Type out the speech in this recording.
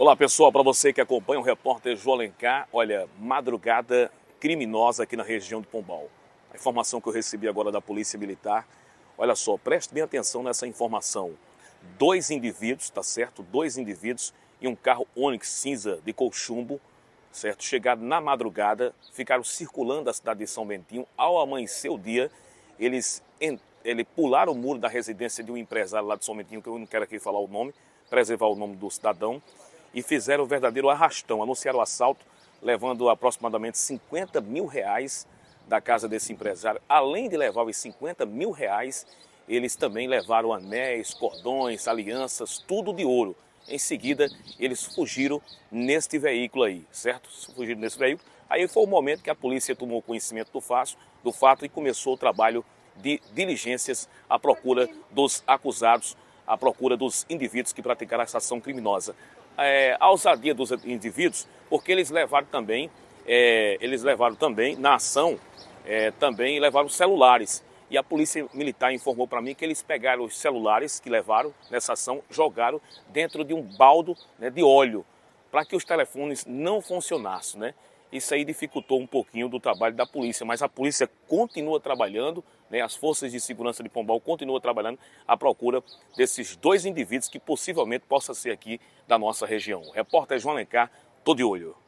Olá pessoal, para você que acompanha o repórter João Alencar, olha, madrugada criminosa aqui na região do Pombal. A informação que eu recebi agora da Polícia Militar, olha só, preste bem atenção nessa informação. Dois indivíduos, tá certo? Dois indivíduos em um carro Onix cinza de colchumbo, certo? Chegaram na madrugada, ficaram circulando a cidade de São Bentinho. Ao amanhecer o dia, eles, eles pularam o muro da residência de um empresário lá de São Bentinho, que eu não quero aqui falar o nome, preservar o nome do cidadão, e fizeram o verdadeiro arrastão, anunciaram o assalto, levando aproximadamente 50 mil reais da casa desse empresário. Além de levar os 50 mil reais, eles também levaram anéis, cordões, alianças, tudo de ouro. Em seguida, eles fugiram neste veículo aí, certo? Fugiram nesse veículo. Aí foi o momento que a polícia tomou conhecimento do fato, do fato e começou o trabalho de diligências à procura dos acusados, à procura dos indivíduos que praticaram essa ação criminosa é, a ousadia dos indivíduos, porque eles levaram também, é, eles levaram também na ação, é, também levaram celulares. E a polícia militar informou para mim que eles pegaram os celulares que levaram nessa ação, jogaram dentro de um baldo né, de óleo, para que os telefones não funcionassem. Né? Isso aí dificultou um pouquinho do trabalho da polícia, mas a polícia continua trabalhando, né? as forças de segurança de Pombal continuam trabalhando à procura desses dois indivíduos que possivelmente possa ser aqui da nossa região. repórter João Alencar, tô de olho.